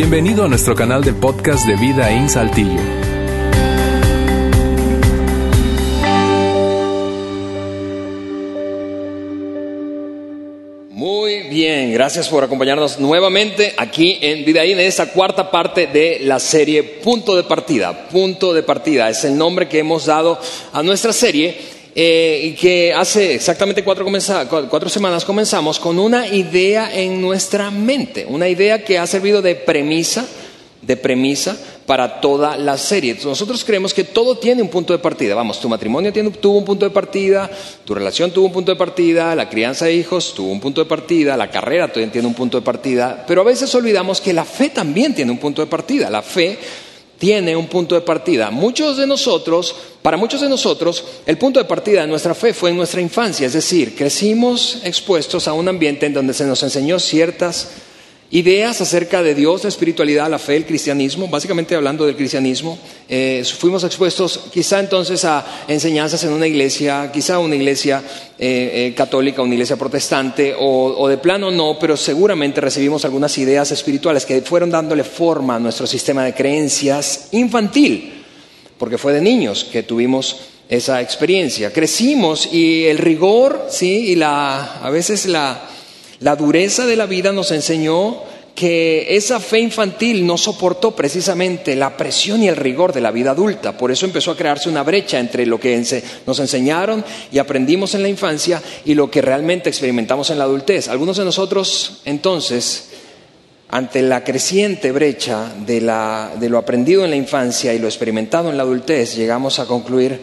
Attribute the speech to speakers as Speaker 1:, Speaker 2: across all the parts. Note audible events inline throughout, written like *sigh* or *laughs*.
Speaker 1: Bienvenido a nuestro canal de podcast de Vida en Saltillo.
Speaker 2: Muy bien, gracias por acompañarnos nuevamente aquí en Vida en esta cuarta parte de la serie Punto de Partida. Punto de Partida es el nombre que hemos dado a nuestra serie eh, que hace exactamente cuatro, semanas comenzamos con una idea en nuestra mente, una idea que ha servido de premisa, de premisa para toda la serie. Nosotros creemos que todo tiene un punto de partida. Vamos, tu matrimonio tuvo un punto de partida, tu relación tuvo un punto de partida, la crianza de hijos tuvo un punto de partida, la carrera tiene un punto de partida, pero a veces olvidamos que la fe también tiene un punto de partida. La fe tiene un punto de partida. Muchos de nosotros, para muchos de nosotros, el punto de partida de nuestra fe fue en nuestra infancia, es decir, crecimos expuestos a un ambiente en donde se nos enseñó ciertas ideas acerca de Dios, la espiritualidad, la fe, el cristianismo, básicamente hablando del cristianismo. Eh, fuimos expuestos quizá entonces a enseñanzas en una iglesia, quizá una iglesia eh, eh, católica, una iglesia protestante, o, de plano no, pero seguramente recibimos algunas ideas espirituales que fueron dándole forma a nuestro sistema de creencias infantil, porque fue de niños que tuvimos esa experiencia. Crecimos y el rigor, sí, y la, a veces la la dureza de la vida nos enseñó que esa fe infantil no soportó precisamente la presión y el rigor de la vida adulta. Por eso empezó a crearse una brecha entre lo que nos enseñaron y aprendimos en la infancia y lo que realmente experimentamos en la adultez. Algunos de nosotros, entonces, ante la creciente brecha de, de lo aprendido en la infancia y lo experimentado en la adultez, llegamos a concluir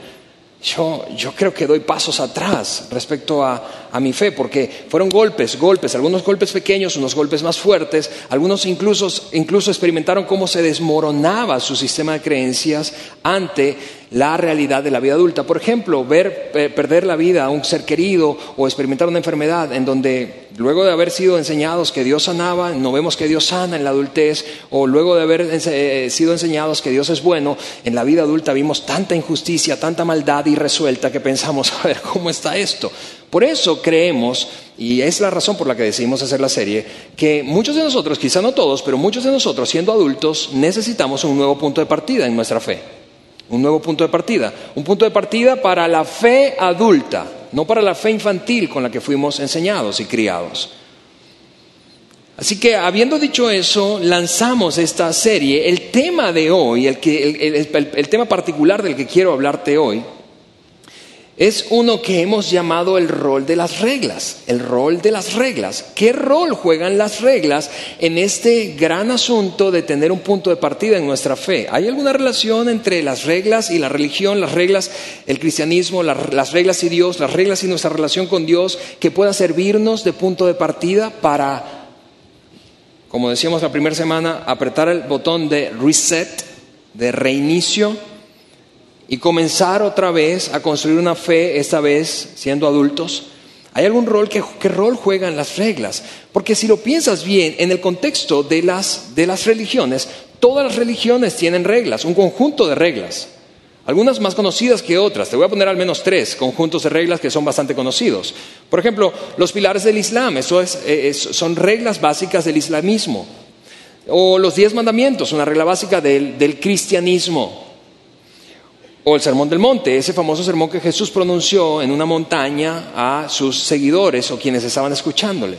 Speaker 2: yo, creo que doy pasos atrás respecto a, mi fe, porque fueron golpes, golpes, algunos golpes pequeños, unos golpes más fuertes, algunos incluso, incluso experimentaron cómo se desmoronaba su sistema de creencias ante la realidad de la vida adulta. Por ejemplo, ver eh, perder la vida a un ser querido o experimentar una enfermedad en donde luego de haber sido enseñados que Dios sanaba, no vemos que Dios sana en la adultez, o luego de haber eh, sido enseñados que Dios es bueno, en la vida adulta vimos tanta injusticia, tanta maldad irresuelta que pensamos, *laughs* a ver, ¿cómo está esto? Por eso creemos, y es la razón por la que decidimos hacer la serie, que muchos de nosotros, quizá no todos, pero muchos de nosotros siendo adultos necesitamos un nuevo punto de partida en nuestra fe. Un nuevo punto de partida, un punto de partida para la fe adulta, no para la fe infantil con la que fuimos enseñados y criados. Así que habiendo dicho eso, lanzamos esta serie. El tema de hoy, el, el tema particular del que quiero hablarte hoy, es uno que hemos llamado el rol de las reglas, el rol de las reglas. ¿Qué rol juegan las reglas en este gran asunto de tener un punto de partida en nuestra fe? ¿Hay alguna relación entre las reglas y la religión, las reglas, el cristianismo, las reglas y Dios, las reglas y nuestra relación con Dios que pueda servirnos de punto de partida para, como decíamos la primera semana, apretar el botón de reset, de reinicio? Y comenzar otra vez a construir una fe, esta vez siendo adultos? ¿Hay algún rol? ¿Qué, rol juegan las reglas? Porque si lo piensas bien, en el contexto de las, de las religiones, todas las religiones tienen reglas, un conjunto de reglas. Algunas más conocidas que otras. Te voy a poner al menos tres conjuntos de reglas que son bastante conocidos. Por ejemplo, los pilares del Islam, eso eh, es, son reglas básicas del islamismo. O los diez mandamientos, una regla básica del, del cristianismo. O el Sermón del Monte, ese famoso sermón que Jesús pronunció en una montaña a sus seguidores o quienes estaban escuchándole.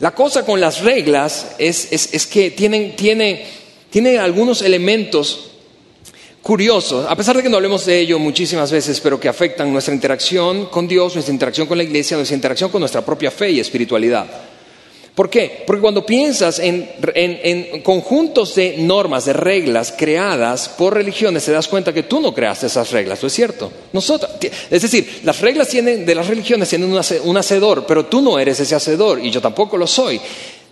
Speaker 2: La cosa con las reglas es, que tienen, tiene, algunos elementos curiosos, a pesar de que no hablemos de ello muchísimas veces, pero que afectan nuestra interacción con Dios, nuestra interacción con la iglesia, nuestra interacción con nuestra propia fe y espiritualidad. ¿Por qué? Porque cuando piensas en, conjuntos de normas, de reglas creadas por religiones, te das cuenta que tú no creaste esas reglas, ¿no es cierto? Nosotros, es decir, las reglas de las religiones tienen un hacedor, pero tú no eres ese hacedor y yo tampoco lo soy.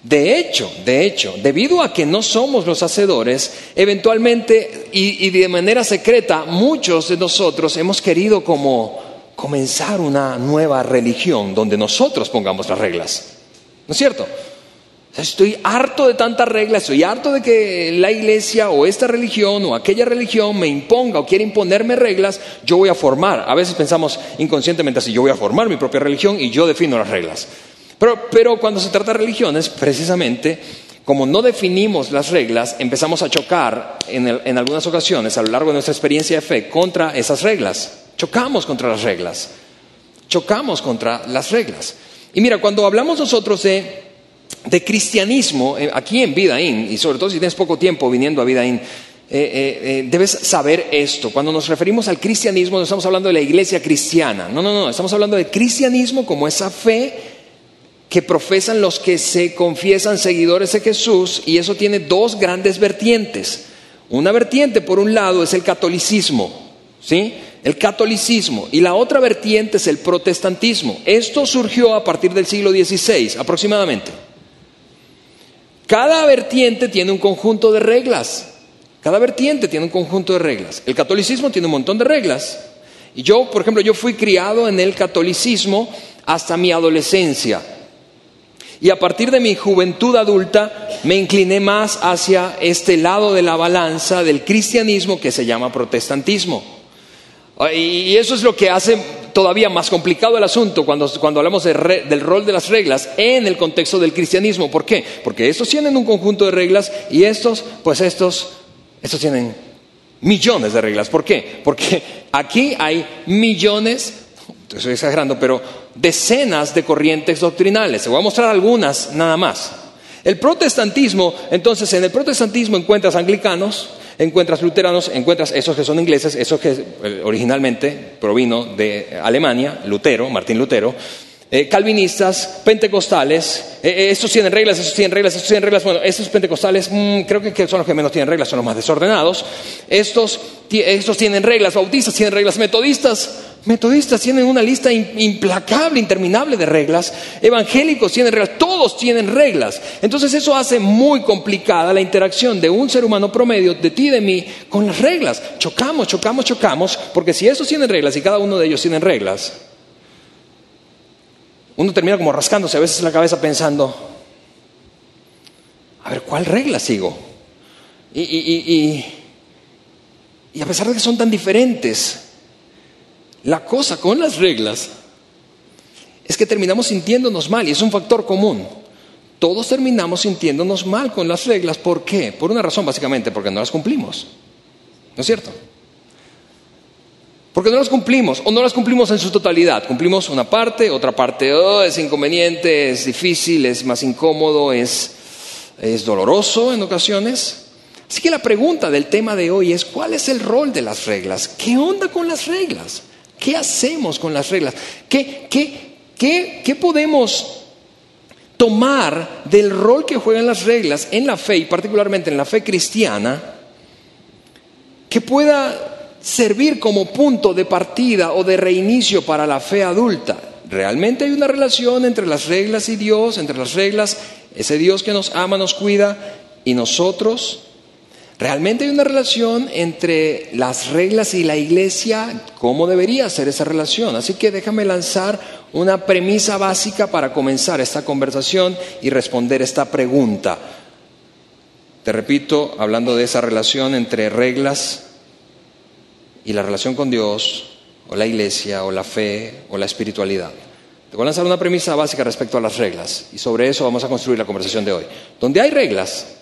Speaker 2: De hecho, de hecho, debido a que no somos los hacedores, eventualmente y, y de manera secreta, muchos de nosotros hemos querido como comenzar una nueva religión donde nosotros pongamos las reglas. ¿No es cierto? Estoy harto de tantas reglas, estoy harto de que la iglesia o esta religión o aquella religión me imponga o quiera imponerme reglas, yo voy a formar. A veces pensamos inconscientemente así, yo voy a formar mi propia religión y yo defino las reglas. Pero, pero cuando se trata de religiones, precisamente como no definimos las reglas, empezamos a chocar en, en, algunas ocasiones a lo largo de nuestra experiencia de fe contra esas reglas. Chocamos contra las reglas. Chocamos contra las reglas. Y mira, cuando hablamos nosotros de, de cristianismo, eh, aquí en Vidaín, y sobre todo si tienes poco tiempo viniendo a Vidaín, eh, eh, debes saber esto. Cuando nos referimos al cristianismo, no estamos hablando de la iglesia cristiana. No, no, no. Estamos hablando de cristianismo como esa fe que profesan los que se confiesan seguidores de Jesús y eso tiene dos grandes vertientes. Una vertiente, por un lado, es el catolicismo, ¿sí? El catolicismo y la otra vertiente es el protestantismo. Esto surgió a partir del siglo XVI aproximadamente. Cada vertiente tiene un conjunto de reglas. Cada vertiente tiene un conjunto de reglas. El catolicismo tiene un montón de reglas. Y yo, por ejemplo, yo fui criado en el catolicismo hasta mi adolescencia. Y a partir de mi juventud adulta me incliné más hacia este lado de la balanza del cristianismo que se llama protestantismo. Y eso es lo que hace todavía más complicado el asunto cuando, hablamos del rol de las reglas en el contexto del cristianismo. ¿Por qué? Porque estos tienen un conjunto de reglas y estos, pues estos, estos tienen millones de reglas. ¿Por qué? Porque aquí hay millones, estoy exagerando, pero decenas de corrientes doctrinales. Se voy a mostrar algunas nada más. El protestantismo, entonces en el protestantismo encuentras anglicanos, encuentras luteranos, encuentras esos que son ingleses, esos que eh, originalmente provino de Alemania, Lutero, Martín Lutero, eh, calvinistas, pentecostales, eh, estos tienen reglas, estos tienen reglas, estos tienen reglas, bueno, estos pentecostales mm, creo que, son los que menos tienen reglas, son los más desordenados, estos, estos tienen reglas, bautistas tienen reglas, metodistas, Metodistas tienen una lista implacable, interminable de reglas. Evangélicos tienen reglas. Todos tienen reglas. Entonces eso hace muy complicada la interacción de un ser humano promedio, de ti y de mí, con las reglas. Chocamos, chocamos, chocamos, porque si esos tienen reglas y cada uno de ellos tienen reglas, uno termina como rascándose a veces la cabeza pensando, a ver, ¿cuál regla sigo? y a pesar de que son tan diferentes, la cosa con las reglas es que terminamos sintiéndonos mal y es un factor común. Todos terminamos sintiéndonos mal con las reglas. ¿Por qué? Por una razón básicamente, porque no las cumplimos. ¿No es cierto? Porque no las cumplimos o no las cumplimos en su totalidad. Cumplimos una parte, otra parte oh, es inconveniente, es difícil, es más incómodo, es, es doloroso en ocasiones. Así que la pregunta del tema de hoy es, ¿cuál es el rol de las reglas? ¿Qué onda con las reglas? ¿Qué hacemos con las reglas? ¿Qué, qué, podemos tomar del rol que juegan las reglas en la fe y particularmente en la fe cristiana que pueda servir como punto de partida o de reinicio para la fe adulta? ¿Realmente hay una relación entre las reglas y Dios, entre las reglas, ese Dios que nos ama, nos cuida, y nosotros? Realmente hay una relación entre las reglas y la iglesia, cómo debería ser esa relación. Así que déjame lanzar una premisa básica para comenzar esta conversación y responder esta pregunta. Te repito, hablando de esa relación entre reglas y la relación con Dios, o la iglesia, o la fe, o la espiritualidad. Te voy a lanzar una premisa básica respecto a las reglas y sobre eso vamos a construir la conversación de hoy. Donde hay reglas,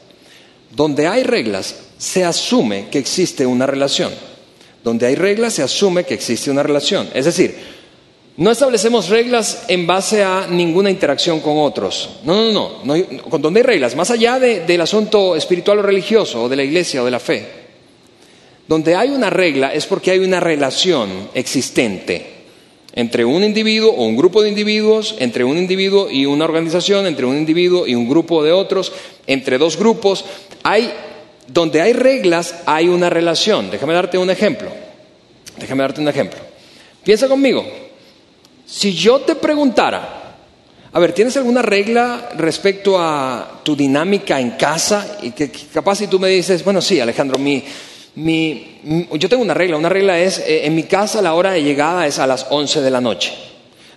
Speaker 2: donde hay reglas, se asume que existe una relación. Donde hay reglas, se asume que existe una relación. Es decir, no establecemos reglas en base a ninguna interacción con otros. No, no, no. donde hay reglas, más allá del asunto espiritual o religioso, o de la iglesia o de la fe, donde hay una regla es porque hay una relación existente entre un individuo o un grupo de individuos, entre un individuo y una organización, entre un individuo y un grupo de otros, entre dos grupos. Hay, donde hay reglas, hay una relación. Déjame darte un ejemplo. Déjame darte un ejemplo. Piensa conmigo. Si yo te preguntara, a ver, ¿tienes alguna regla respecto a tu dinámica en casa? Y que capaz si tú me dices, bueno, sí, Alejandro, mi, mi, yo tengo una regla, una regla es, eh, en mi casa la hora de llegada es a las 11 de la noche.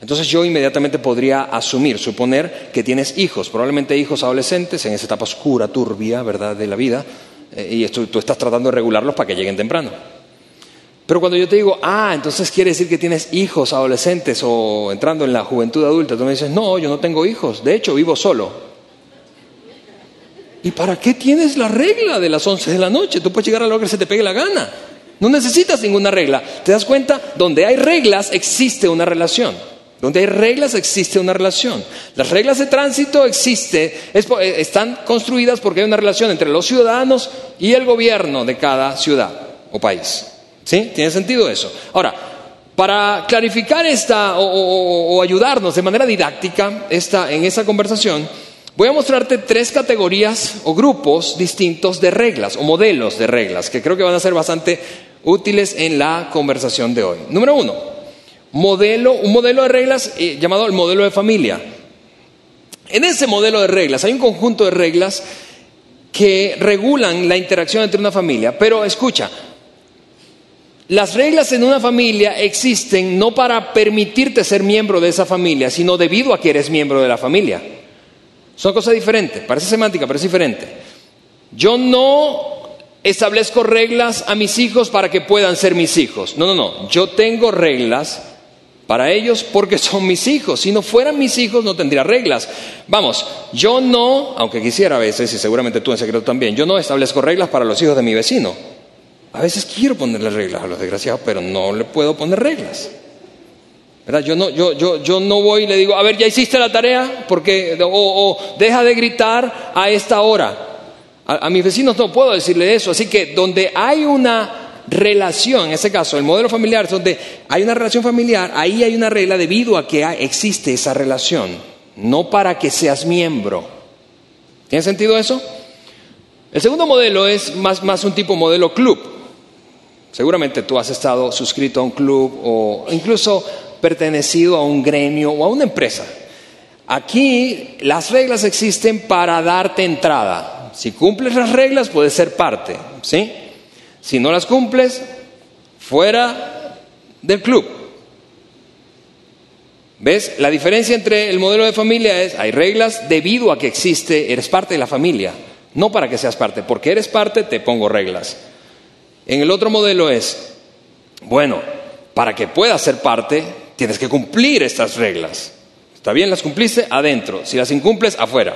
Speaker 2: Entonces yo inmediatamente podría asumir, suponer que tienes hijos, probablemente hijos adolescentes en esa etapa oscura, turbia, ¿verdad?, de la vida, eh, y tú estás tratando de regularlos para que lleguen temprano. Pero cuando yo te digo, ah, entonces quiere decir que tienes hijos adolescentes o entrando en la juventud adulta, tú me dices, no, yo no tengo hijos, de hecho vivo solo. ¿Y para qué tienes la regla de las 11 de la noche? Tú puedes llegar a lo que se te pegue la gana. No necesitas ninguna regla. ¿Te das cuenta? Donde hay reglas existe una relación. Donde hay reglas existe una relación. Las reglas de tránsito existe, eh, están construidas porque hay una relación entre los ciudadanos y el gobierno de cada ciudad o país. ¿Sí? ¿Tiene sentido eso? Ahora, para clarificar esta o, ayudarnos de manera didáctica esta, en esta conversación, voy a mostrarte tres categorías o grupos distintos de reglas o modelos de reglas que creo que van a ser bastante útiles en la conversación de hoy. Número uno, modelo, un modelo de reglas eh, llamado el modelo de familia. En ese modelo de reglas hay un conjunto de reglas que regulan la interacción entre una familia, pero escucha, las reglas en una familia existen no para permitirte ser miembro de esa familia, sino debido a que eres miembro de la familia. Son cosas diferentes, parece semántica, pero es diferente. Yo no establezco reglas a mis hijos para que puedan ser mis hijos. No, no, no. Yo tengo reglas para ellos porque son mis hijos. Si no fueran mis hijos no tendría reglas. Vamos, yo no, aunque quisiera a veces, y seguramente tú en secreto también, yo no establezco reglas para los hijos de mi vecino. A veces quiero ponerle reglas a los desgraciados, pero no le puedo poner reglas. Yo no voy y le digo, a ver, ¿ya hiciste la tarea? Porque, o deja de gritar a esta hora. A, mis vecinos no puedo decirle eso. Así que donde hay una relación, en este caso el modelo familiar, donde hay una relación familiar, ahí hay una regla debido a que existe esa relación, no para que seas miembro. ¿Tiene sentido eso? El segundo modelo es más, más un tipo modelo club. Seguramente tú has estado suscrito a un club o incluso pertenecido a un gremio o a una empresa. Aquí las reglas existen para darte entrada. Si cumples las reglas, puedes ser parte, ¿sí? Si no las cumples, fuera del club. ¿Ves? La diferencia entre el modelo de familia es, hay reglas debido a que existe, eres parte de la familia, no para que seas parte, porque eres parte te pongo reglas. En el otro modelo es, bueno, para que puedas ser parte, tienes que cumplir estas reglas. ¿Está bien? Las cumpliste adentro, si las incumples, afuera.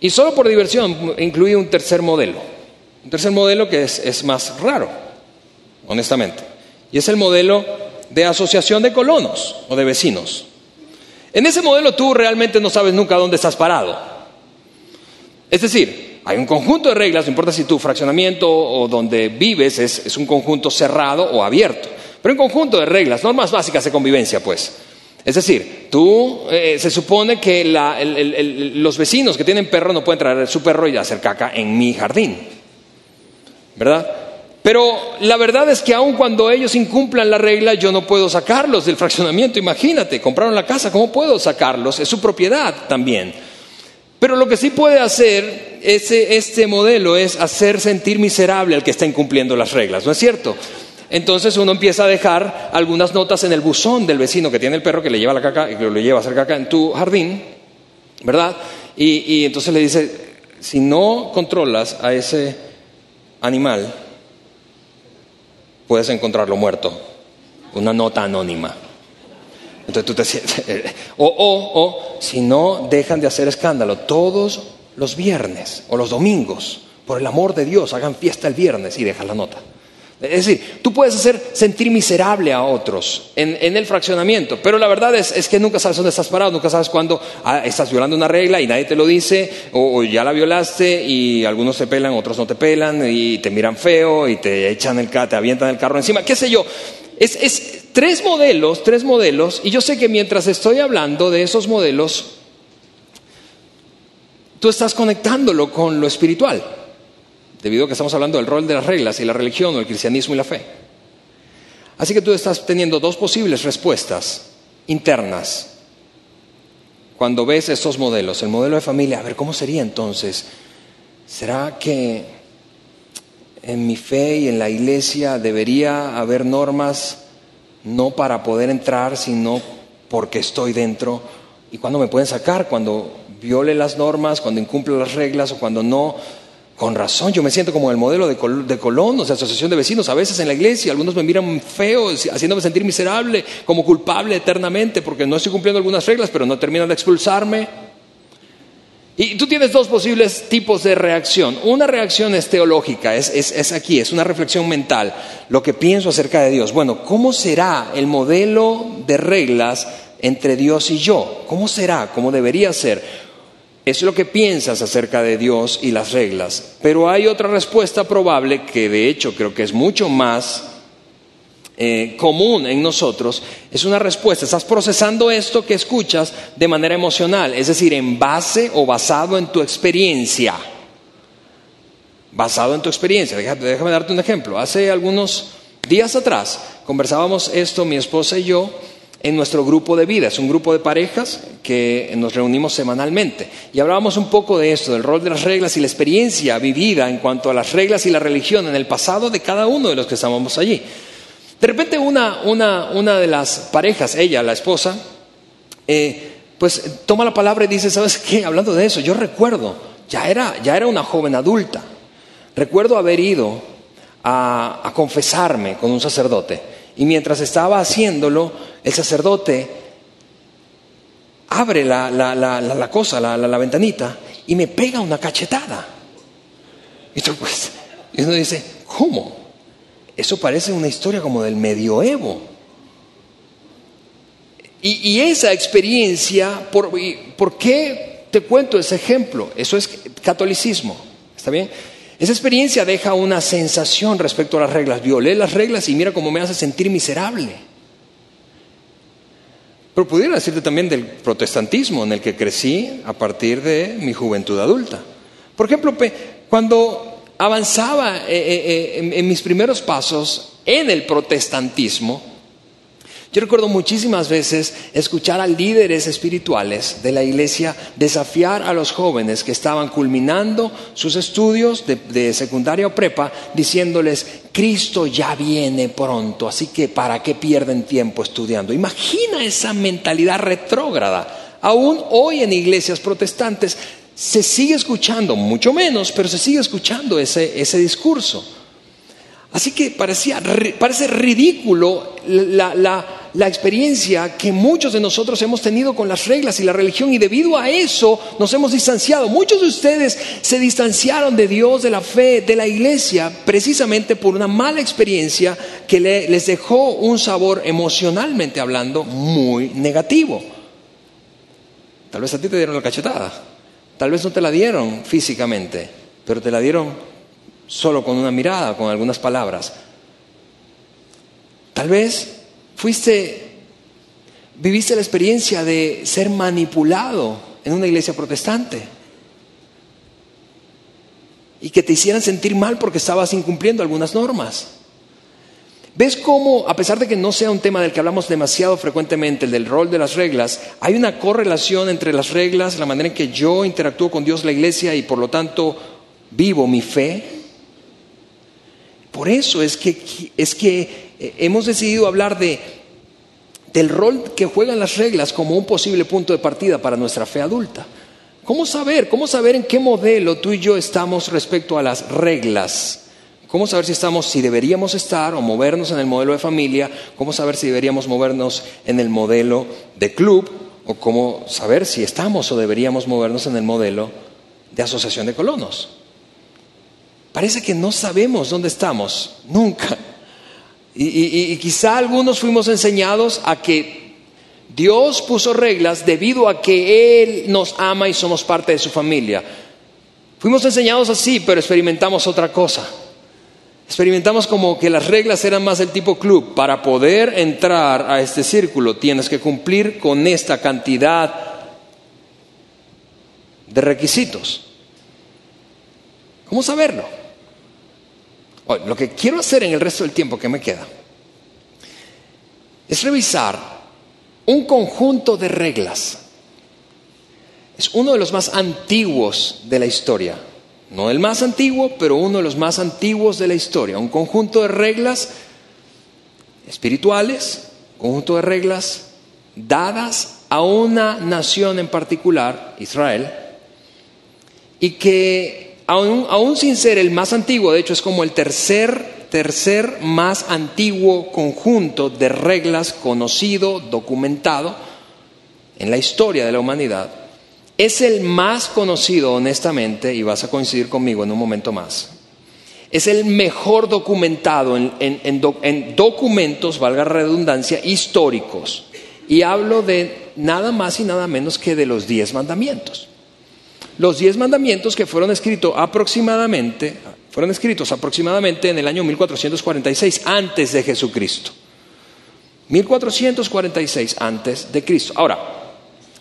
Speaker 2: Y solo por diversión incluí un tercer modelo. Un tercer modelo que es, más raro, honestamente. Y es el modelo de asociación de colonos o de vecinos. En ese modelo tú realmente no sabes nunca dónde estás parado. Es decir, hay un conjunto de reglas, no importa si tu fraccionamiento o donde vives es, es un conjunto cerrado o abierto, pero un conjunto de reglas, normas básicas de convivencia, pues. Es decir, tú eh, se supone que los vecinos que tienen perro no pueden traer su perro y hacer caca en mi jardín, ¿verdad? Pero la verdad es que aun cuando ellos incumplan la regla, yo no puedo sacarlos del fraccionamiento. Imagínate, compraron la casa, ¿cómo puedo sacarlos? Es su propiedad también. Pero lo que sí puede hacer este modelo es hacer sentir miserable al que está incumpliendo las reglas, ¿no es cierto? Entonces uno empieza a dejar algunas notas en el buzón del vecino que tiene el perro que le lleva la caca, que le lleva a hacer caca en tu jardín, ¿verdad? Y, entonces le dice, si no controlas a ese animal, puedes encontrarlo muerto. Una nota anónima. Entonces tú te sientes, *laughs* o, o, o, si no dejan de hacer escándalo todos los viernes o los domingos, por el amor de Dios, hagan fiesta el viernes y dejan la nota. Es decir, tú puedes hacer sentir miserable a otros en, el fraccionamiento, pero la verdad es, que nunca sabes dónde estás parado, nunca sabes cuándo ah, estás violando una regla y nadie te lo dice, o, ya la violaste y algunos te pelan, otros no te pelan y te miran feo y te echan el te avientan el carro encima, qué sé yo. Es, es tres modelos, tres modelos, y yo sé que mientras estoy hablando de esos modelos, tú estás conectándolo con lo espiritual debido a que estamos hablando del rol de las reglas y la religión o el cristianismo y la fe. Así que tú estás teniendo dos posibles respuestas internas cuando ves estos modelos. El modelo de familia, a ver, ¿cómo sería entonces? ¿Será que en mi fe y en la iglesia debería haber normas no para poder entrar, sino porque estoy dentro? ¿Y cuándo me pueden sacar? Cuando viole las normas, cuando incumple las reglas o cuando no con razón, yo me siento como el modelo de, Colón, o sea, asociación de vecinos, a veces en la iglesia, algunos me miran feo, haciéndome sentir miserable, como culpable eternamente, porque no estoy cumpliendo algunas reglas, pero no terminan de expulsarme. Y tú tienes dos posibles tipos de reacción. Una reacción es teológica, es, es, aquí, es una reflexión mental, lo que pienso acerca de Dios. Bueno, ¿cómo será el modelo de reglas entre Dios y yo? ¿Cómo será? ¿Cómo debería ser? Es lo que piensas acerca de Dios y las reglas. Pero hay otra respuesta probable que de hecho creo que es mucho más eh, común en nosotros es una respuesta. Estás procesando esto que escuchas de manera emocional, es decir, en base o basado en tu experiencia. Basado en tu experiencia. Déjame, darte un ejemplo. Hace algunos días atrás conversábamos esto mi esposa y yo en nuestro grupo de vida. Es un grupo de parejas que nos reunimos semanalmente. Y hablábamos un poco de esto, del rol de las reglas y la experiencia vivida en cuanto a las reglas y la religión en el pasado de cada uno de los que estábamos allí. De repente una, una, de las parejas, ella, la esposa, eh, pues toma la palabra y dice, ¿sabes qué? Hablando de eso, yo recuerdo, ya era, ya era una joven adulta, recuerdo haber ido a, confesarme con un sacerdote y mientras estaba haciéndolo, el sacerdote abre la, la, cosa, la, ventanita, y me pega una cachetada. Y, pues, y uno dice, ¿cómo? Eso parece una historia como del medioevo. Y, esa experiencia, por, ¿por qué te cuento ese ejemplo? Eso es catolicismo, ¿está bien? Esa experiencia deja una sensación respecto a las reglas. Violé las reglas y mira cómo me hace sentir miserable. Pero pudiera decirte también del protestantismo en el que crecí a partir de mi juventud adulta. Por ejemplo, cuando avanzaba eh, eh, eh, en mis primeros pasos en el protestantismo, yo recuerdo muchísimas veces escuchar a líderes espirituales de la iglesia desafiar a los jóvenes que estaban culminando sus estudios de, secundaria o prepa, diciéndoles, Cristo ya viene pronto, así que ¿para qué pierden tiempo estudiando? Imagina esa mentalidad retrógrada. Aún hoy en iglesias protestantes se sigue escuchando, mucho menos, pero se sigue escuchando ese, ese discurso. Así que parecía, parece ridículo la, la, la, experiencia que muchos de nosotros hemos tenido con las reglas y la religión y debido a eso nos hemos distanciado. Muchos de ustedes se distanciaron de Dios, de la fe, de la iglesia, precisamente por una mala experiencia que les dejó un sabor emocionalmente hablando muy negativo. Tal vez a ti te dieron la cachetada. Tal vez no te la dieron físicamente, pero te la dieron solo con una mirada, con algunas palabras. Tal vez fuiste, viviste la experiencia de ser manipulado en una iglesia protestante y que te hicieran sentir mal porque estabas incumpliendo algunas normas. ¿Ves cómo, a pesar de que no sea un tema del que hablamos demasiado frecuentemente, el del rol de las reglas, hay una correlación entre las reglas, la manera en que yo interactúo con Dios, la iglesia, y por lo tanto vivo mi fe? Por eso es que, es que hemos decidido hablar de, del rol que juegan las reglas como un posible punto de partida para nuestra fe adulta. ¿Cómo saber? ¿Cómo saber en qué modelo tú y yo estamos respecto a las reglas? ¿Cómo saber si estamos, si deberíamos estar o movernos en el modelo de familia? ¿Cómo saber si deberíamos movernos en el modelo de club? ¿O cómo saber si estamos o deberíamos movernos en el modelo de asociación de colonos? Parece que no sabemos dónde estamos, nunca. Y, quizá algunos fuimos enseñados a que Dios puso reglas debido a que Él nos ama y somos parte de su familia. Fuimos enseñados así, pero experimentamos otra cosa. Experimentamos como que las reglas eran más del tipo club. Para poder entrar a este círculo tienes que cumplir con esta cantidad de requisitos. ¿Cómo saberlo? Lo que quiero hacer en el resto del tiempo que me queda es revisar un conjunto de reglas. Es uno de los más antiguos de la historia no el más antiguo, pero uno de los más antiguos de la historia, un conjunto de reglas espirituales, un conjunto de reglas dadas a una nación en particular, Israel, y que aún, sin ser el más antiguo, de hecho es como el tercer, tercer más antiguo conjunto de reglas conocido, documentado en la historia de la humanidad, es el más conocido, honestamente, y vas a coincidir conmigo en un momento más. Es el mejor documentado en, documentos, valga redundancia, históricos. Y hablo de nada más y nada menos que de los diez mandamientos. Los diez mandamientos que fueron escritos aproximadamente, fueron escritos aproximadamente en el año 1446 antes de Jesucristo. 1446 antes de Cristo. Ahora,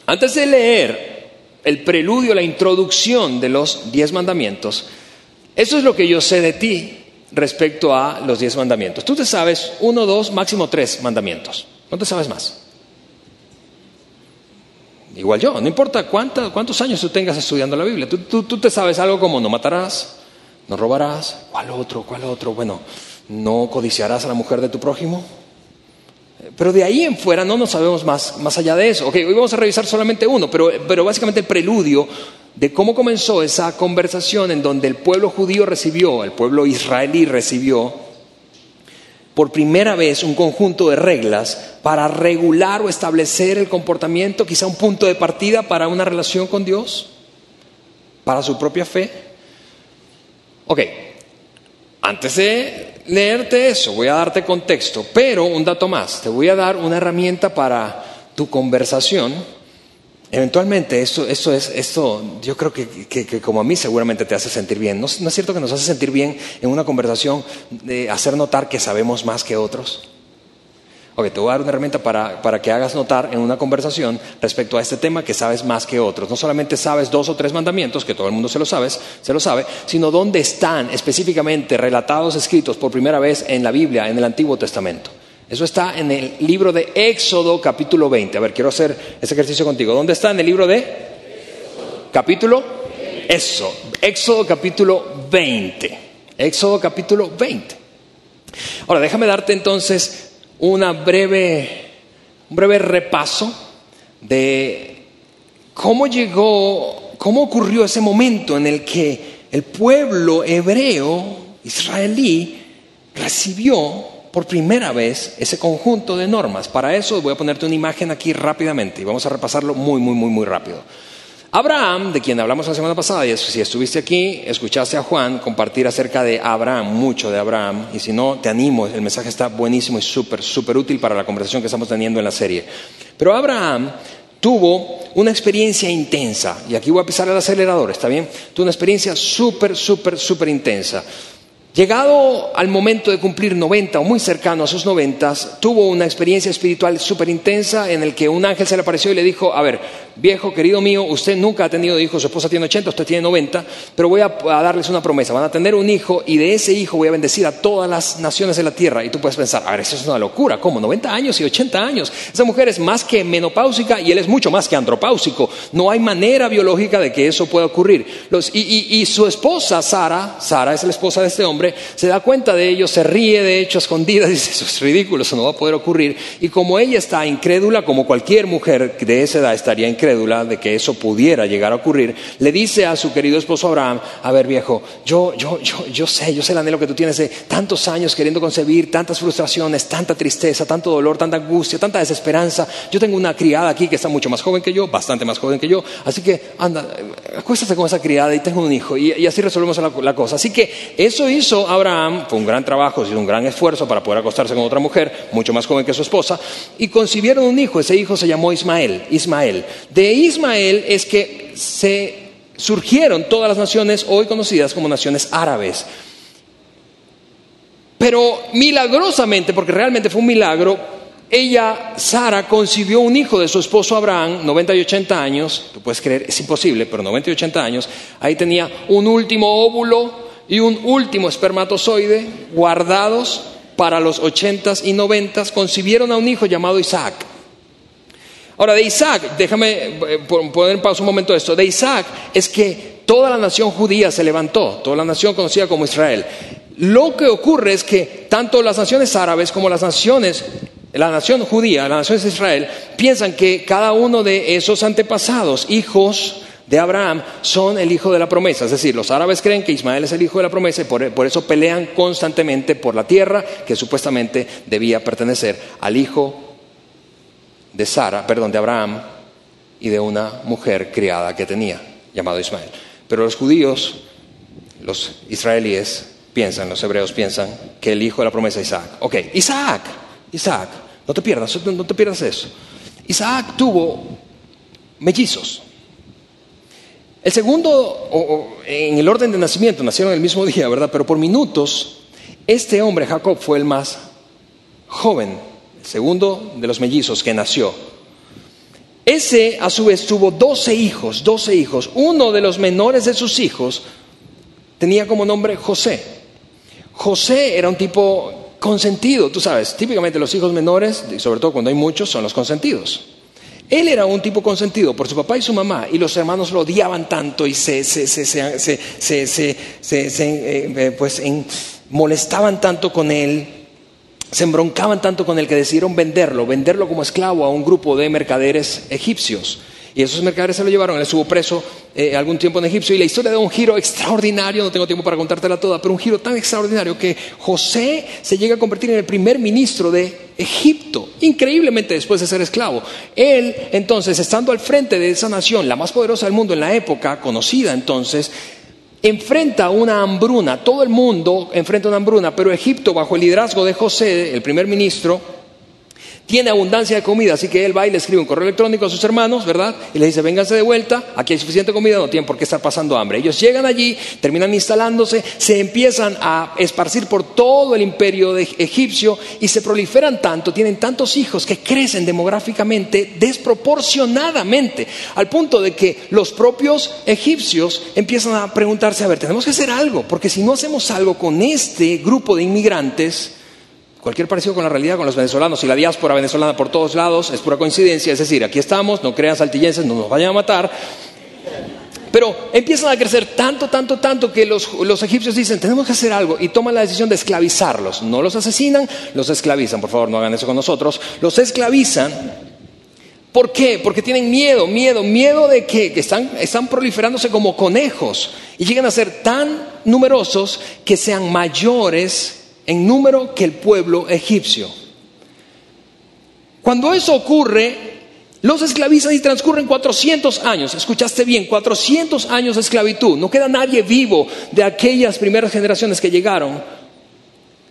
Speaker 2: antes de leer el preludio, la introducción de los diez mandamientos, eso es lo que yo sé de ti respecto a los diez mandamientos. Tú te sabes uno, dos, máximo tres mandamientos. No te sabes más. Igual yo, no importa cuántos años tú tengas estudiando la Biblia. Tú, tú te sabes algo como no matarás, no robarás, ¿cuál otro? ¿Cuál otro? Bueno, no codiciarás a la mujer de tu prójimo. Pero de ahí en fuera no nos sabemos más, más allá de eso. hoy vamos a revisar solamente uno, pero, pero básicamente el preludio de cómo comenzó esa conversación en donde el pueblo judío recibió, el pueblo israelí recibió por primera vez un conjunto de reglas para regular o establecer el comportamiento, quizá un punto de partida para una relación con Dios, para su propia fe. Ok, antes de leerte eso, voy a darte contexto, pero un dato más, te voy a dar una herramienta para tu conversación. Eventualmente, esto, esto es, esto, yo creo que, como a mí seguramente te hace sentir bien. ¿No, es cierto que nos hace sentir bien en una conversación de hacer notar que sabemos más que otros? Ok, te voy a dar una herramienta para, para, que hagas notar en una conversación respecto a este tema que sabes más que otros. No solamente sabes dos o tres mandamientos, que todo el mundo se lo sabe, se lo sabe, sino dónde están específicamente relatados, escritos por primera vez en la Biblia, en el Antiguo Testamento. Eso está en el libro de Éxodo capítulo 20. A ver, quiero hacer ese ejercicio contigo. ¿Dónde está en el libro de? Capítulo. Eso, Éxodo capítulo 20. Éxodo capítulo 20. Ahora, déjame darte entonces una breve, un breve repaso de cómo llegó, cómo ocurrió ese momento en el que el pueblo hebreo, israelí, recibió por primera vez ese conjunto de normas. Para eso voy a ponerte una imagen aquí rápidamente y vamos a repasarlo muy, muy, muy, muy rápido. Abraham, de quien hablamos la semana pasada, y si estuviste aquí, escuchaste a Juan compartir acerca de Abraham, mucho de Abraham, y si no, te animo, el mensaje está buenísimo y súper, súper útil para la conversación que estamos teniendo en la serie. Pero Abraham tuvo una experiencia intensa, y aquí voy a pisar el acelerador, ¿está bien? Tuvo una experiencia súper, súper, súper intensa. Llegado al momento de cumplir 90 o muy cercano a sus 90, tuvo una experiencia espiritual súper intensa en el que un ángel se le apareció y le dijo, a ver, viejo querido mío, usted nunca ha tenido hijos, su esposa tiene 80, usted tiene 90, pero voy a, darles una promesa, van a tener un hijo y de ese hijo voy a bendecir a todas las naciones de la tierra. Y tú puedes pensar, a ver, eso es una locura, ¿cómo? 90 años y 80 años. Esa mujer es más que menopáusica y él es mucho más que andropáusico. No hay manera biológica de que eso pueda ocurrir. y, y su esposa, Sara, Sara es la esposa de este hombre, se da cuenta de ello, se ríe de hecho a escondidas, *laughs* dice, eso es ridículo, eso no va a poder ocurrir. Y como ella está incrédula, como cualquier mujer de esa edad estaría incrédula, de que eso pudiera llegar a ocurrir, le dice a su querido esposo Abraham, a ver viejo, yo, yo, yo, yo sé, yo sé el anhelo que tú tienes de tantos años queriendo concebir, tantas frustraciones, tanta tristeza, tanto dolor, tanta angustia, tanta desesperanza. Yo tengo una criada aquí que está mucho más joven que yo, bastante más joven que yo, así que anda, acuéstate con esa criada y tengo un hijo y, así resolvemos la, cosa. Así que eso hizo Abraham, fue un gran trabajo, hizo un gran esfuerzo para poder acostarse con otra mujer, mucho más joven que su esposa, y concibieron un hijo, ese hijo se llamó Ismael, Ismael. De Ismael es que se surgieron todas las naciones hoy conocidas como naciones árabes. Pero milagrosamente, porque realmente fue un milagro, ella, Sara, concibió un hijo de su esposo Abraham, 90 y 80 años, tú puedes creer, es imposible, pero 90 y 80 años, ahí tenía un último óvulo y un último espermatozoide guardados para los 80 y 90, concibieron a un hijo llamado Isaac. Ahora, de Isaac, déjame eh, poner en pausa un momento esto, de Isaac es que toda la nación judía se levantó, toda la nación conocida como Israel. Lo que ocurre es que tanto las naciones árabes como las naciones, la nación judía, las naciones de Israel, piensan que cada uno de esos antepasados, hijos de Abraham, son el hijo de la promesa. Es decir, los árabes creen que Ismael es el hijo de la promesa y por, eso pelean constantemente por la tierra que supuestamente debía pertenecer al hijo de Sara, perdón, de Abraham, y de una mujer criada que tenía, llamado Ismael. Pero los judíos, los israelíes, piensan, los hebreos piensan que el hijo de la promesa es Isaac. Ok, Isaac, Isaac, no te pierdas, no te pierdas eso. Isaac tuvo mellizos. El segundo, en el orden de nacimiento, nacieron el mismo *laughs* día, ¿verdad? Pero por minutos, este hombre, Jacob, fue el más joven, el segundo de los mellizos que nació. Ese, a su vez, tuvo doce hijos, doce hijos. Uno de los menores de sus hijos tenía como nombre José. José era un tipo consentido, tú sabes, típicamente los hijos menores, y sobre todo cuando hay muchos, son los consentidos. Él era un tipo consentido por su papá y su mamá, y los hermanos lo odiaban tanto y se, se, se, se eh, pues, molestaban tanto con él, se embroncaban tanto con él que decidieron venderlo, venderlo como esclavo a un grupo de mercaderes egipcios. Y esos mercaderes se lo llevaron, él estuvo preso eh, algún tiempo en Egipcio y la historia da un giro extraordinario, no tengo tiempo para contártela toda, pero un giro tan extraordinario que José se llega a convertir en el primer ministro de Egipto, increíblemente después de ser esclavo. Él, entonces, estando al frente de esa nación, la más poderosa del mundo en la época, conocida entonces, enfrenta una hambruna, todo el mundo enfrenta una hambruna, pero Egipto, bajo el liderazgo de José, el primer ministro, tiene abundancia de comida, así que él va y le escribe un correo electrónico a sus hermanos, ¿verdad? Y le dice, vénganse de vuelta, aquí hay suficiente comida, no tienen por qué estar pasando hambre. Ellos llegan allí, terminan instalándose, se empiezan a esparcir por todo el imperio egipcio y se proliferan tanto, tienen tantos hijos que crecen demográficamente desproporcionadamente, al punto de que los propios egipcios empiezan a preguntarse, a ver, tenemos que hacer algo, porque si no hacemos algo con este grupo de inmigrantes, Cualquier parecido con la realidad con los venezolanos y la diáspora venezolana por todos lados es pura coincidencia, es decir, aquí estamos, no crean saltillenses, no nos vayan a matar. Pero empiezan a crecer tanto, tanto, tanto que los, los, egipcios dicen, tenemos que hacer algo y toman la decisión de esclavizarlos. No los asesinan, los esclavizan, por favor, no hagan eso con nosotros. Los esclavizan. ¿Por qué? Porque tienen miedo, miedo, miedo de que, que están, están proliferándose como conejos y llegan a ser tan numerosos que sean mayores en número que el pueblo egipcio. Cuando eso ocurre, los esclavizan y transcurren 400 años. Escuchaste bien, 400 años de esclavitud. No queda nadie vivo de aquellas primeras generaciones que llegaron.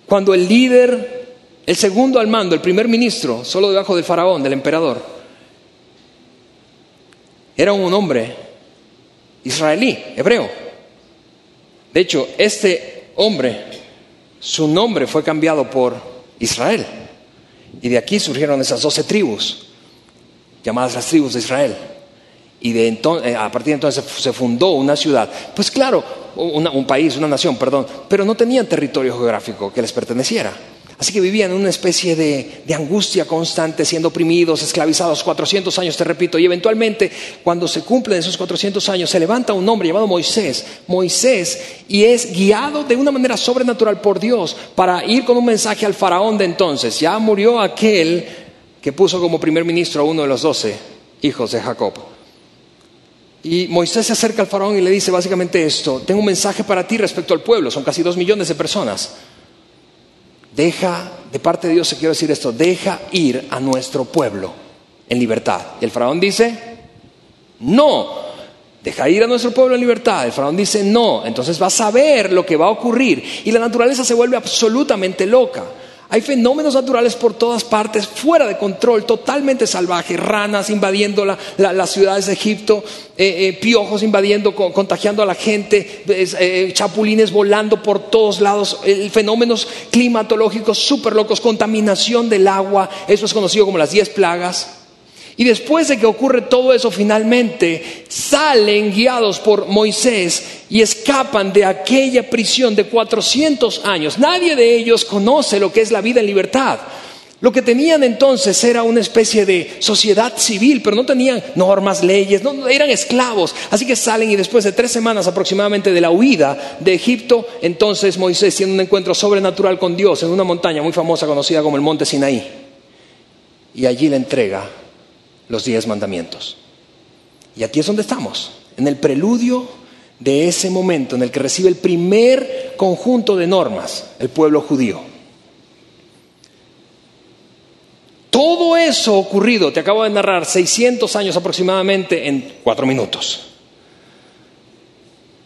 Speaker 2: Cuando el líder, el segundo al mando, el primer ministro, solo debajo del faraón, del emperador, era un hombre israelí, hebreo. De hecho, este hombre su nombre fue cambiado por Israel. Y de aquí surgieron esas doce tribus, llamadas las tribus de Israel. Y de entonces, eh, a partir de entonces se fundó una ciudad. Pues claro, un país, una nación, perdón, pero no tenían territorio geográfico que les perteneciera. Así que vivían en una especie de, angustia constante, siendo oprimidos, esclavizados 400 años, te repito, y eventualmente cuando se cumplen esos 400 años se levanta un hombre llamado Moisés, Moisés, y es guiado de una manera sobrenatural por Dios para ir con un mensaje al faraón de entonces. Ya murió aquel que puso como primer ministro a uno de los doce hijos de Jacob. Y Moisés se acerca al faraón y le dice básicamente esto, tengo un mensaje para ti respecto al pueblo, son casi dos millones de personas. Deja, de parte de Dios se quiero decir esto, deja ir a nuestro pueblo en libertad. Y el faraón dice, no, deja ir a nuestro pueblo en libertad. El faraón dice, no, entonces vas a ver lo que va a ocurrir. Y la naturaleza se vuelve absolutamente loca. Hay fenómenos naturales por todas partes, fuera de control, totalmente salvajes, ranas invadiendo las ciudades de Egipto, eh, eh, piojos invadiendo, contagiando a la gente, eh, chapulines volando por todos lados, fenómenos climatológicos súper locos, contaminación del agua, eso es conocido como las diez plagas. Y después de que ocurre todo eso, finalmente salen guiados por Moisés y escapan de aquella prisión de 400 años. Nadie de ellos conoce lo que es la vida en libertad. Lo que tenían entonces era una especie de sociedad civil, pero no tenían normas, leyes, no, eran esclavos. Así que salen y después de tres semanas aproximadamente de la huida de Egipto, entonces Moisés tiene un encuentro sobrenatural con Dios en una montaña muy famosa conocida como el Monte Sinaí. Y allí le entrega los diez mandamientos. Y aquí es donde estamos, en el preludio de ese momento en el que recibe el primer conjunto de normas el pueblo judío. Todo eso ocurrido, te acabo de narrar, 600 años aproximadamente en cuatro minutos.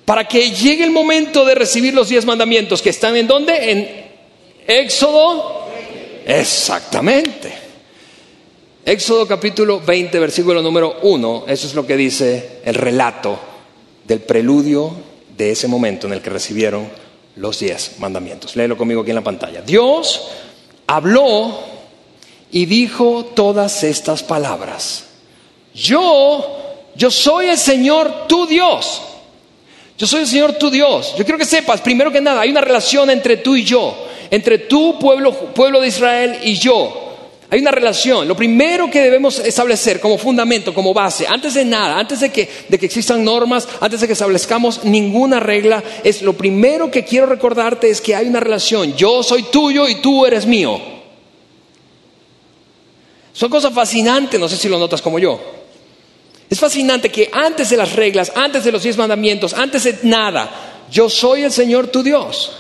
Speaker 2: Para que llegue el momento de recibir los diez mandamientos que están en dónde? En Éxodo. Exactamente. Éxodo capítulo 20, versículo número 1, eso es lo que dice el relato del preludio de ese momento en el que recibieron los diez mandamientos. Léelo conmigo aquí en la pantalla. Dios habló y dijo todas estas palabras. Yo, yo soy el Señor tu Dios. Yo soy el Señor tu Dios. Yo quiero que sepas, primero que nada, hay una relación entre tú y yo, entre tu pueblo, pueblo de Israel y yo. Hay una relación. Lo primero que debemos establecer como fundamento, como base, antes de nada, antes de que, de que existan normas, antes de que establezcamos ninguna regla, es lo primero que quiero recordarte es que hay una relación. Yo soy tuyo y tú eres mío. Son cosas fascinantes, no sé si lo notas como yo. Es fascinante que antes de las reglas, antes de los diez mandamientos, antes de nada, yo soy el Señor tu Dios.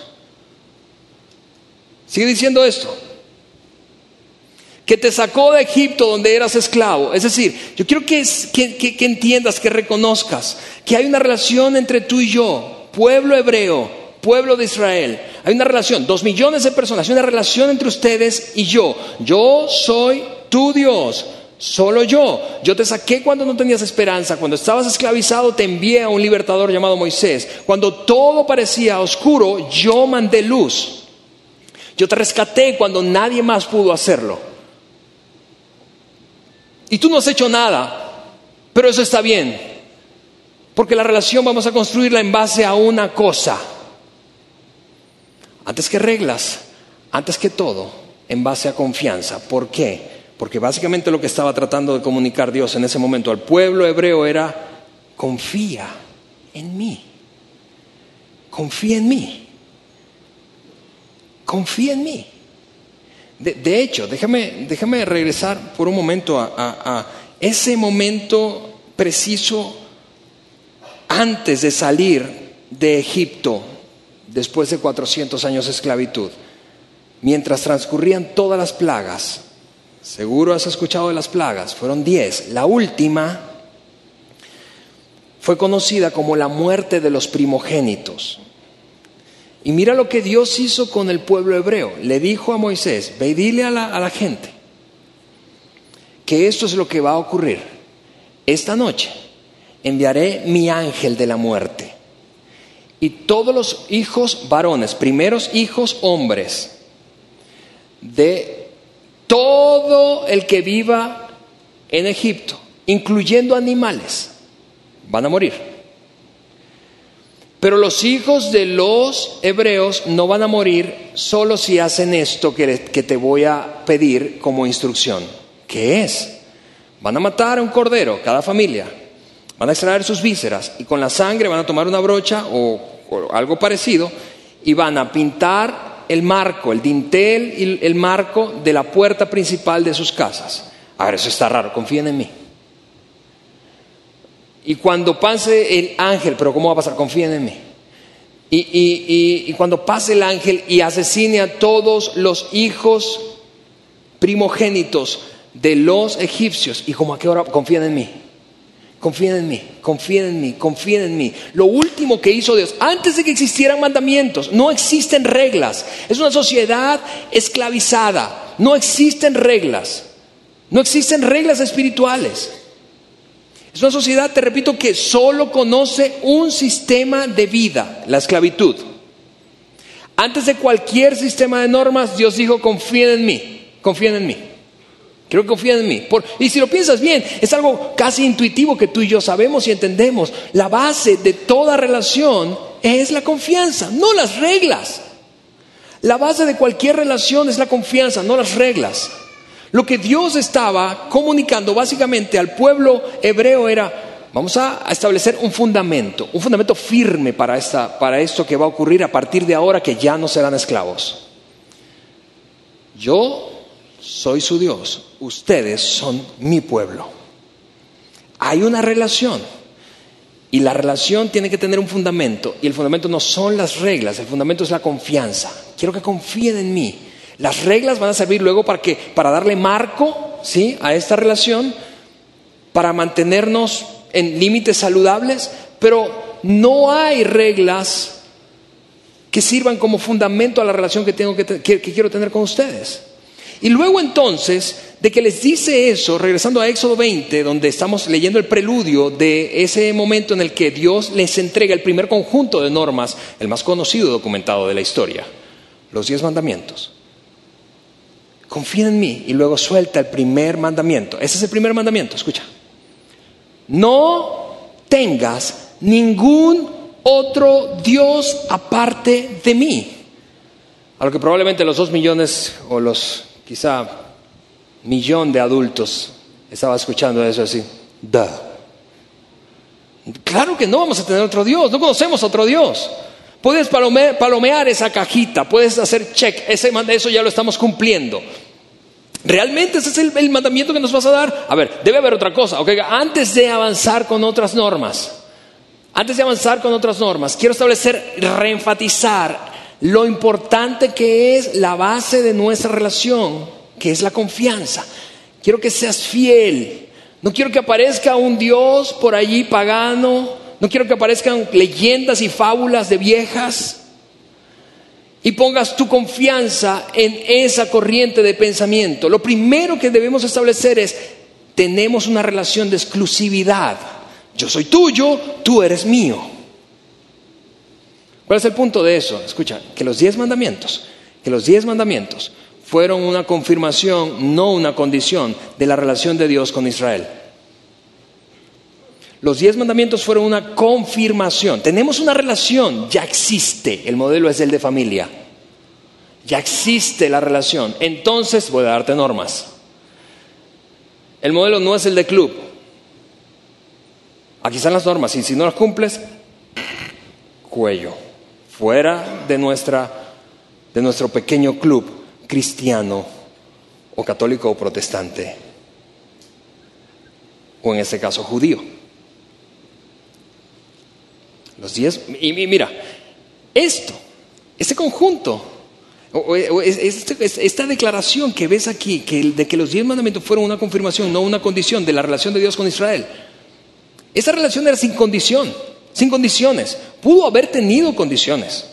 Speaker 2: Sigue diciendo esto que te sacó de Egipto donde eras esclavo. Es decir, yo quiero que, entiendas, que reconozcas que hay una relación entre tú y yo, pueblo hebreo, pueblo de Israel. Hay una relación, dos millones de personas, hay una relación entre ustedes y yo. Yo soy tu Dios. Solo yo. Yo te saqué cuando no tenías esperanza. Cuando estabas esclavizado te envié a un libertador llamado Moisés. Cuando todo parecía oscuro, yo mandé luz. Yo te rescaté cuando nadie más pudo hacerlo. Y tú no has hecho nada, pero eso está bien, porque la relación vamos a construirla en base a una cosa. Antes que reglas, antes que todo, en base a confianza. ¿Por qué? Porque básicamente lo que estaba tratando de comunicar Dios en ese momento al pueblo hebreo era, confía en mí, confía en mí, confía en mí. De, hecho, déjame, déjame, regresar por un momento a, ese momento preciso antes de salir de Egipto, después de 400 años de esclavitud, mientras transcurrían todas las plagas. Seguro has escuchado de las plagas, fueron 10. La última fue conocida como la muerte de los primogénitos. Y mira lo que Dios hizo con el pueblo hebreo. Le dijo a Moisés, ve y dile a la, a la gente que esto es lo que va a ocurrir. Esta noche enviaré mi ángel de la muerte. Y todos los hijos varones, primeros hijos hombres, de todo el que viva en Egipto, incluyendo animales, van a morir. Pero los hijos de los hebreos no van a morir solo si hacen esto que, te voy a pedir como instrucción. ¿Qué es? Van a matar a un cordero, cada familia. Van a extraer sus vísceras y con la sangre van a tomar una brocha o, algo parecido y van a pintar el marco, el dintel y el marco de la puerta principal de sus casas. A ver, eso está raro, confíen en mí. Y cuando pase el ángel, pero ¿cómo va a pasar? Confíen en mí. Y, cuando pase el ángel y asesine a todos los hijos primogénitos de los egipcios, y como a qué hora confíen en mí, confíen en mí, confíen en mí, confíen en mí. Lo último que hizo Dios, antes de que existieran mandamientos, no existen reglas. Es una sociedad esclavizada, no existen reglas, no existen reglas espirituales. Es una sociedad, te repito, que solo conoce un sistema de vida, la esclavitud. Antes de cualquier sistema de normas, Dios dijo, confíen en mí, confíen en mí. Quiero que confíen en mí. y si lo piensas bien, es algo casi intuitivo que tú y yo sabemos y entendemos. La base de toda relación es la confianza, no las reglas. La base de cualquier relación es la confianza, no las reglas. Lo que Dios estaba comunicando básicamente al pueblo hebreo era, vamos a establecer un fundamento, un fundamento firme para, esta, para esto que va a ocurrir a partir de ahora que ya no serán esclavos. Yo soy su Dios, ustedes son mi pueblo. Hay una relación y la relación tiene que tener un fundamento y el fundamento no son las reglas, el fundamento es la confianza. Quiero que confíen en mí Las reglas van a servir luego para que para darle marco, ¿sí? a esta relación, para mantenernos en límites saludables, pero no hay reglas que sirvan como fundamento a la relación que, tengo que, que quiero tener con ustedes. Y luego entonces, de que les dice eso, regresando a Éxodo 20, donde estamos leyendo el preludio de ese momento en el que Dios les entrega el primer conjunto de normas, el más conocido documentado de la historia, los diez mandamientos. Confía en mí y luego suelta el primer mandamiento. Ese es el primer mandamiento, escucha. No tengas ningún otro Dios aparte de mí. A lo que probablemente los dos millones o los quizá millón de adultos estaba escuchando eso así. Da. Claro que no vamos a tener otro Dios, no conocemos otro Dios. Puedes palomear, esa cajita, puedes hacer check, ese, eso ya lo estamos cumpliendo. ¿Realmente ese es el, mandamiento que nos vas a dar? A ver, debe haber otra cosa. Okay, antes de avanzar con otras normas, antes de avanzar con otras normas, quiero establecer, reenfatizar lo importante que es la base de nuestra relación, que es la confianza. Quiero que seas fiel. No quiero que aparezca un Dios por allí pagano. No quiero que aparezcan leyendas y fábulas de viejas. Y pongas tu confianza en esa corriente de pensamiento. Lo primero que debemos establecer es, tenemos una relación de exclusividad. Yo soy tuyo, tú eres mío. ¿Cuál es el punto de eso? Escucha, que los diez mandamientos, que los diez mandamientos fueron una confirmación, no una condición, de la relación de Dios con Israel. Los diez mandamientos fueron una confirmación. Tenemos una relación, ya existe. El modelo es el de familia. Ya existe la relación. Entonces voy a darte normas. El modelo no es el de club. Aquí están las normas y si no las cumples, cuello fuera de, nuestra, de nuestro pequeño club cristiano o católico o protestante, o en este caso judío. Los diez, y, mira, esto, este conjunto, este, esta declaración que ves aquí, de que los diez mandamientos fueron una confirmación, no una condición de la relación de Dios con Israel, esa relación era sin condición sin condiciones. Pudo haber tenido condiciones.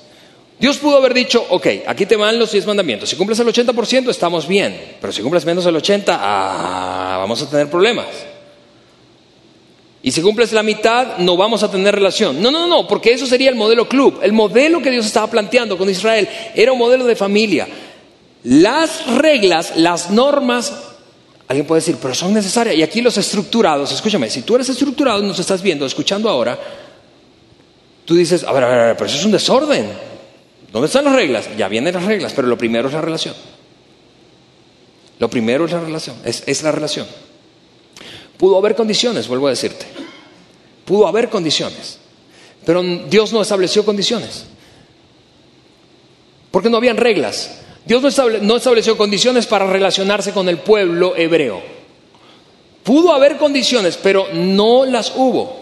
Speaker 2: Dios pudo haber dicho, ok, aquí te van los diez mandamientos. Si cumples el 80%, estamos bien. Pero si cumples menos del 80%, ah, vamos a tener problemas. Y si cumples la mitad, no vamos a tener relación. No, no, no, porque eso sería el modelo club. El modelo que Dios estaba planteando con Israel era un modelo de familia. Las reglas, las normas, alguien puede decir, pero son necesarias. Y aquí los estructurados, escúchame, si tú eres estructurado y nos estás viendo, escuchando ahora, Tú dices, a ver, a ver, a ver, pero eso es un desorden. ¿Dónde están las reglas? Ya vienen las reglas, pero lo primero es la relación. Lo primero es la relación, es, es la relación. Pudo haber condiciones, vuelvo a decirte. Pudo haber condiciones, pero Dios no estableció condiciones. Porque no habían reglas. Dios no estableció condiciones para relacionarse con el pueblo hebreo. Pudo haber condiciones, pero no las hubo.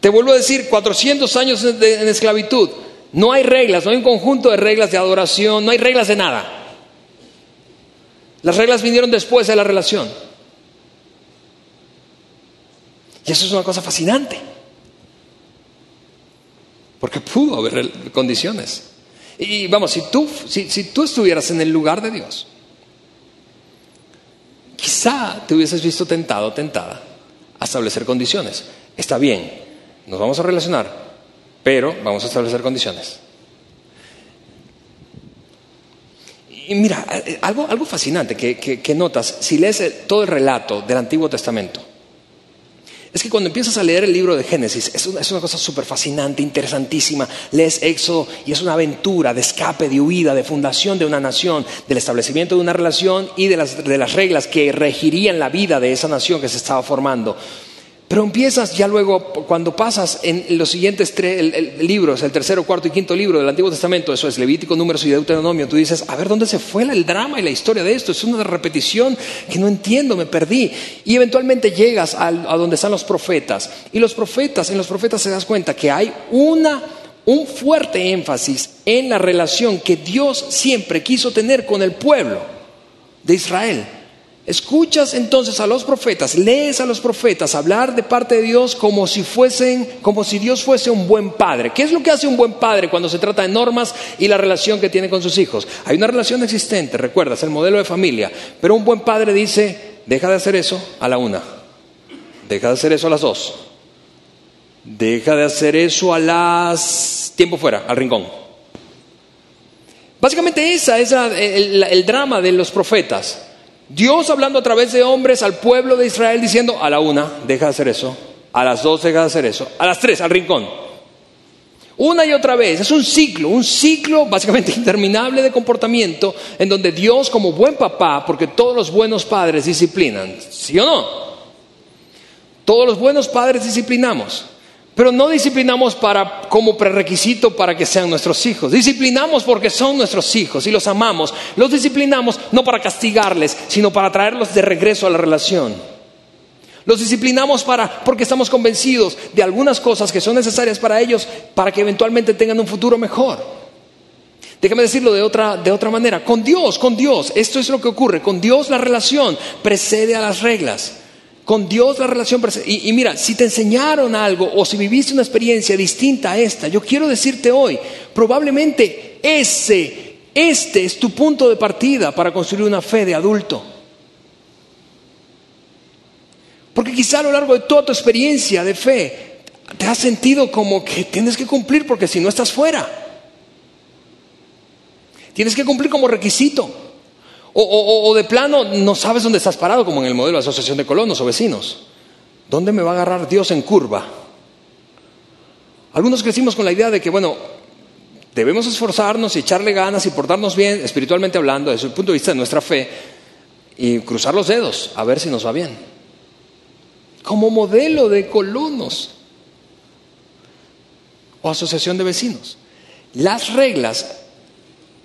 Speaker 2: Te vuelvo a decir, 400 años en esclavitud. No hay reglas, no hay un conjunto de reglas de adoración, no hay reglas de nada. Las reglas vinieron después de la relación. Y eso es una cosa fascinante. Porque pudo haber condiciones. Y vamos, si tú, si, tú estuvieras en el lugar de Dios, quizá te hubieses visto tentado, tentada a establecer condiciones. Está bien, nos vamos a relacionar, pero vamos a establecer condiciones. Y mira, eh, algo, algo fascinante que, notas, si lees todo el relato del Antiguo Testamento, es que cuando empiezas a leer el libro de Génesis, es una, es una cosa súper fascinante, interesantísima. Lees Éxodo y es una aventura de escape, de huida, de fundación de una nación, del establecimiento de una relación y de las, de las reglas que regirían la vida de esa nación que se estaba formando. Pero empiezas ya luego, cuando pasas en los siguientes tres libros, el tercero, cuarto y quinto libro del Antiguo Testamento, eso es Levítico, Números y Deuteronomio, tú dices, a ver, ¿dónde se fue el drama y la historia de esto? Es una repetición que no entiendo, me perdí. Y eventualmente llegas a, donde están los profetas. Y los profetas, en los profetas se das cuenta que hay una un fuerte énfasis en la relación que Dios siempre quiso tener con el pueblo de Israel. Escuchas entonces a los profetas, lees a los profetas hablar de parte de Dios como si fuesen, como si Dios fuese un buen padre. ¿Qué es lo que hace un buen padre cuando se trata de normas y la relación que tiene con sus hijos? Hay una relación existente, recuerdas, el modelo de familia, pero un buen padre dice, deja de hacer eso a la una, deja de hacer eso a las dos, deja de hacer eso a las tiempo fuera, al rincón. Básicamente esa es el drama de los profetas. Dios hablando a través de hombres al pueblo de Israel diciendo, a la una, deja de hacer eso, a las dos, deja de hacer eso, a las tres, al rincón. Una y otra vez, es un ciclo, un ciclo básicamente *laughs* interminable de comportamiento en donde Dios como buen papá, porque todos los buenos padres disciplinan, ¿sí o no? Todos los buenos padres disciplinamos. Pero no disciplinamos para, como prerequisito para que sean nuestros hijos. Disciplinamos porque son nuestros hijos y los amamos. Los disciplinamos no para castigarles, sino para traerlos de regreso a la relación. Los disciplinamos para, porque estamos convencidos de algunas cosas que son necesarias para ellos para que eventualmente tengan un futuro mejor. Déjame decirlo de otra, de otra manera. Con Dios, con Dios, esto es lo que ocurre. Con Dios la relación precede a las reglas. Con Dios la relación... Y, y, mira, si te enseñaron algo o si viviste una experiencia distinta a esta, yo quiero decirte hoy, probablemente ese, este es tu punto de partida para construir una fe de adulto. Porque quizá a lo largo de toda tu experiencia de fe te has sentido como que tienes que cumplir porque si no estás fuera. Tienes que cumplir como requisito. O, de plano no sabes dónde estás parado, como en el modelo de asociación de colonos o vecinos. ¿Dónde me va a agarrar Dios en curva? Algunos crecimos con la idea de que, bueno, debemos esforzarnos y echarle ganas y portarnos bien, espiritualmente hablando, desde el punto de vista de nuestra fe, y cruzar los dedos a ver si nos va bien. Como modelo de colonos o asociación de vecinos. Las reglas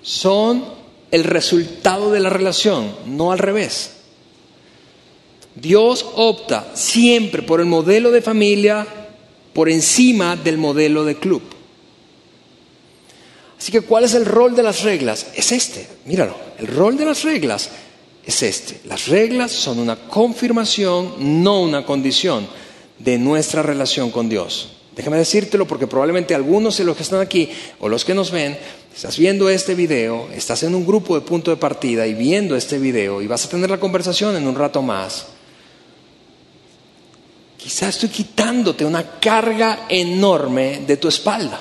Speaker 2: son el resultado de la relación, no al revés. Dios opta siempre por el modelo de familia por encima del modelo de club. Así que, ¿cuál es el rol de las reglas? Es este, míralo, el rol de las reglas es este. Las reglas son una confirmación, no una condición de nuestra relación con Dios. Déjame decírtelo porque probablemente algunos de los que están aquí o los que nos ven, estás viendo este video, estás en un grupo de punto de partida y viendo este video y vas a tener la conversación en un rato más. Quizás estoy quitándote una carga enorme de tu espalda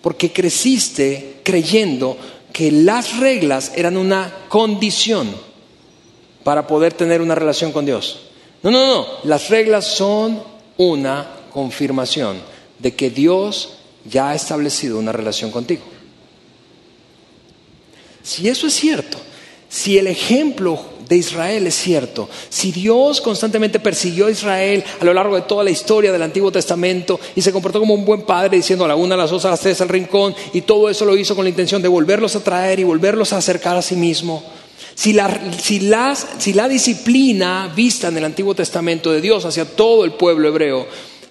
Speaker 2: porque creciste creyendo que las reglas eran una condición para poder tener una relación con Dios. No, no, no, las reglas son una confirmación de que Dios ya ha establecido una relación contigo. Si eso es cierto, si el ejemplo de Israel es cierto, si Dios constantemente persiguió a Israel a lo largo de toda la historia del Antiguo Testamento y se comportó como un buen padre diciendo a la una, a las dos, a las tres al rincón y todo eso lo hizo con la intención de volverlos a traer y volverlos a acercar a sí mismo, si la, si, las, si la disciplina vista en el Antiguo Testamento de Dios hacia todo el pueblo hebreo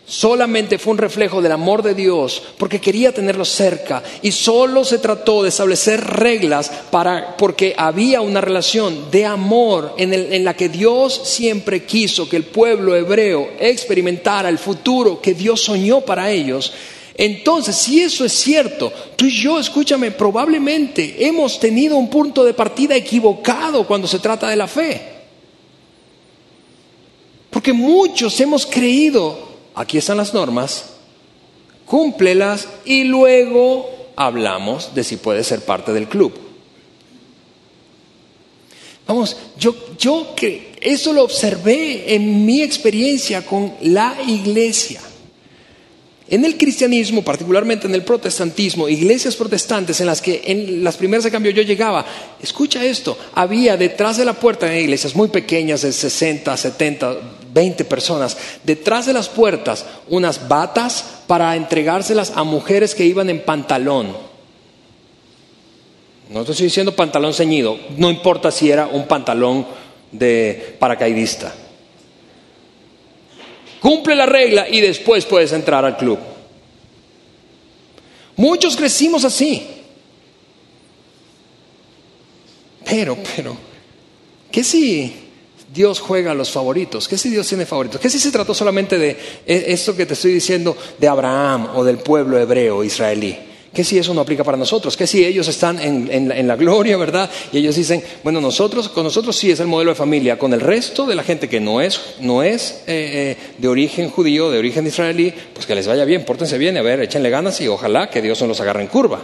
Speaker 2: solamente fue un reflejo del amor de Dios porque quería tenerlos cerca y solo se trató de establecer reglas para porque había una relación de amor en, en la que Dios siempre quiso que el pueblo hebreo experimentara el futuro que Dios soñó para ellos. Entonces, si eso es cierto, tú y yo, escúchame, probablemente hemos tenido un punto de partida equivocado cuando se trata de la fe. Porque muchos hemos creído aquí están las normas, cúmplelas y luego hablamos de si puede ser parte del club. Vamos, yo, yo que eso lo observé en mi experiencia con la iglesia. En el cristianismo, particularmente en el protestantismo, iglesias protestantes en las que en las primeras de cambio yo llegaba, escucha esto, había detrás de la puerta de iglesias muy pequeñas de 60, 70, 20 personas, detrás de las puertas unas batas para entregárselas a mujeres que iban en pantalón. No te estoy diciendo pantalón ceñido, no importa si era un pantalón de paracaidista. Cumple la regla y después puedes entrar al club. Muchos crecimos así. Pero, pero, ¿qué si Dios juega a los favoritos? ¿Qué si Dios tiene favoritos? ¿Qué si se trató solamente de e, esto que te estoy diciendo de Abraham o del pueblo hebreo israelí? ¿Qué si eso no aplica para nosotros? ¿Qué si ellos están en, la gloria, verdad? Y ellos dicen, bueno, nosotros, con nosotros sí es el modelo de familia, con el resto de la gente que no es, no es eh, eh, de origen judío, de origen israelí, pues que les vaya bien, pórtense bien, a ver, échenle ganas y ojalá que Dios no los agarre en curva.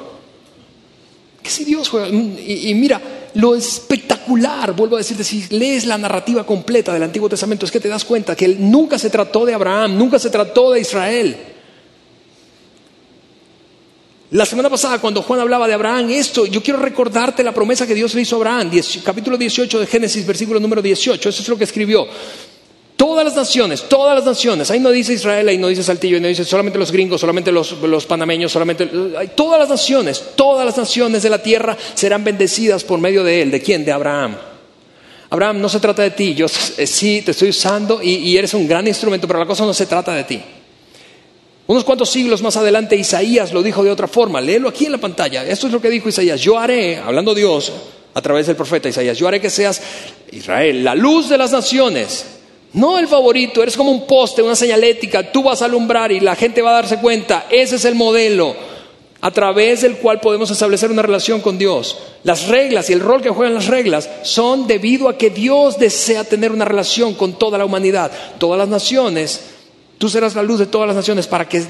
Speaker 2: ¿Qué si Dios juega? Y, y mira, lo espectacular, vuelvo a decirte, si lees la narrativa completa del Antiguo Testamento, es que te das cuenta que nunca se trató de Abraham, nunca se trató de Israel. La semana pasada, cuando Juan hablaba de Abraham, esto, yo quiero recordarte la promesa que Dios le hizo a Abraham, capítulo 18 de Génesis, versículo número 18, eso es lo que escribió. Todas las naciones, todas las naciones, ahí no dice Israel, ahí no dice Saltillo, ahí no dice solamente los gringos, solamente los, panameños, solamente... Todas las naciones, todas las naciones de la tierra serán bendecidas por medio de él. ¿De quién? De Abraham. Abraham, no se trata de ti, yo eh, sí te estoy usando y, y eres un gran instrumento, pero la cosa no se trata de ti. Unos cuantos siglos más adelante Isaías lo dijo de otra forma. Léelo aquí en la pantalla. Esto es lo que dijo Isaías. Yo haré, hablando Dios a través del profeta Isaías, yo haré que seas Israel, la luz de las naciones. No el favorito, eres como un poste, una señalética, tú vas a alumbrar y la gente va a darse cuenta. Ese es el modelo a través del cual podemos establecer una relación con Dios. Las reglas y el rol que juegan las reglas son debido a que Dios desea tener una relación con toda la humanidad. Todas las naciones Tú serás la luz de todas las naciones para que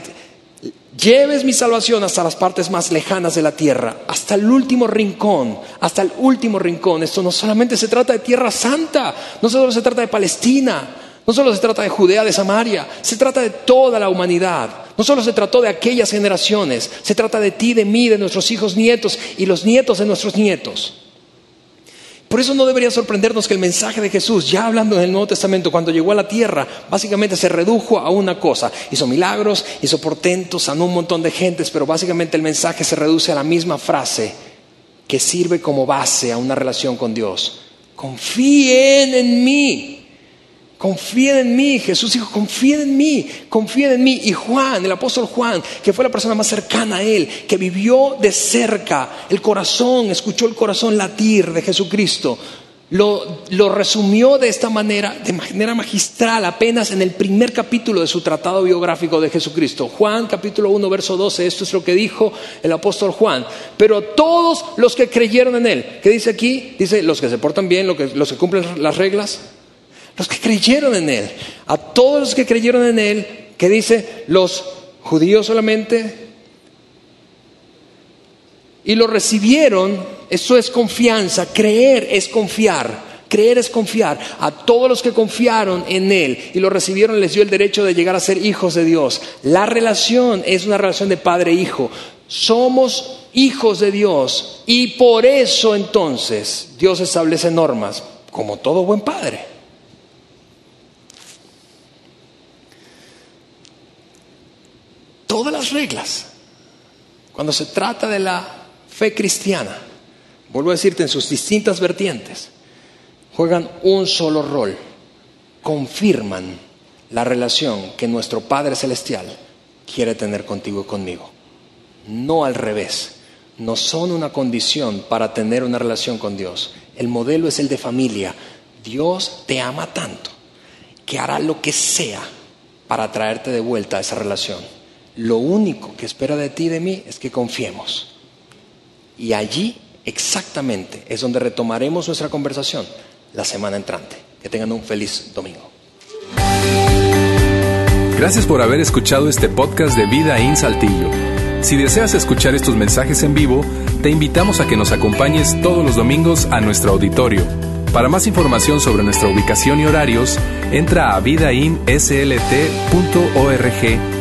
Speaker 2: lleves mi salvación hasta las partes más lejanas de la tierra, hasta el último rincón, hasta el último rincón. Esto no solamente se trata de tierra santa, no solo se trata de Palestina, no solo se trata de Judea, de Samaria, se trata de toda la humanidad. No solo se trató de aquellas generaciones, se trata de ti, de mí, de nuestros hijos nietos y los nietos de nuestros nietos. Por eso no debería sorprendernos que el mensaje de Jesús, ya hablando en el Nuevo Testamento, cuando llegó a la tierra, básicamente se redujo a una cosa. Hizo milagros, hizo portentos, sanó un montón de gentes, pero básicamente el mensaje se reduce a la misma frase que sirve como base a una relación con Dios. Confíen en mí. Confíen en mí, Jesús dijo, confíen en mí, confíen en mí. Y Juan, el apóstol Juan, que fue la persona más cercana a él, que vivió de cerca el corazón, escuchó el corazón latir de Jesucristo, lo, lo, resumió de esta manera, de manera magistral, apenas en el primer capítulo de su tratado biográfico de Jesucristo. Juan capítulo 1, verso 12, esto es lo que dijo el apóstol Juan. Pero todos los que creyeron en él, ¿qué dice aquí? Dice, los que se portan bien, los que, los que cumplen las reglas, los que creyeron en Él. A todos los que creyeron en Él, que dice, los judíos solamente, y lo recibieron, eso es confianza, creer es confiar. Creer es confiar. A todos los que confiaron en Él y lo recibieron les dio el derecho de llegar a ser hijos de Dios. La relación es una relación de padre-hijo. Somos hijos de Dios y por eso entonces Dios establece normas, como todo buen padre. Todas las reglas. Cuando se trata de la fe cristiana, vuelvo a decirte, en sus distintas vertientes, juegan un solo rol, confirman la relación que nuestro Padre Celestial quiere tener contigo y conmigo. No al revés, no son una condición para tener una relación con Dios. El modelo es el de familia. Dios te ama tanto que hará lo que sea para traerte de vuelta a esa relación. Lo único que espera de ti y de mí es que confiemos. Y allí exactamente es donde retomaremos nuestra conversación la semana entrante. Que tengan un feliz domingo.
Speaker 1: Gracias por haber escuchado este podcast de Vida en Saltillo. Si deseas escuchar estos mensajes en vivo, te invitamos a que nos acompañes todos los domingos a nuestro auditorio. Para más información sobre nuestra ubicación y horarios, entra a vidainslt.org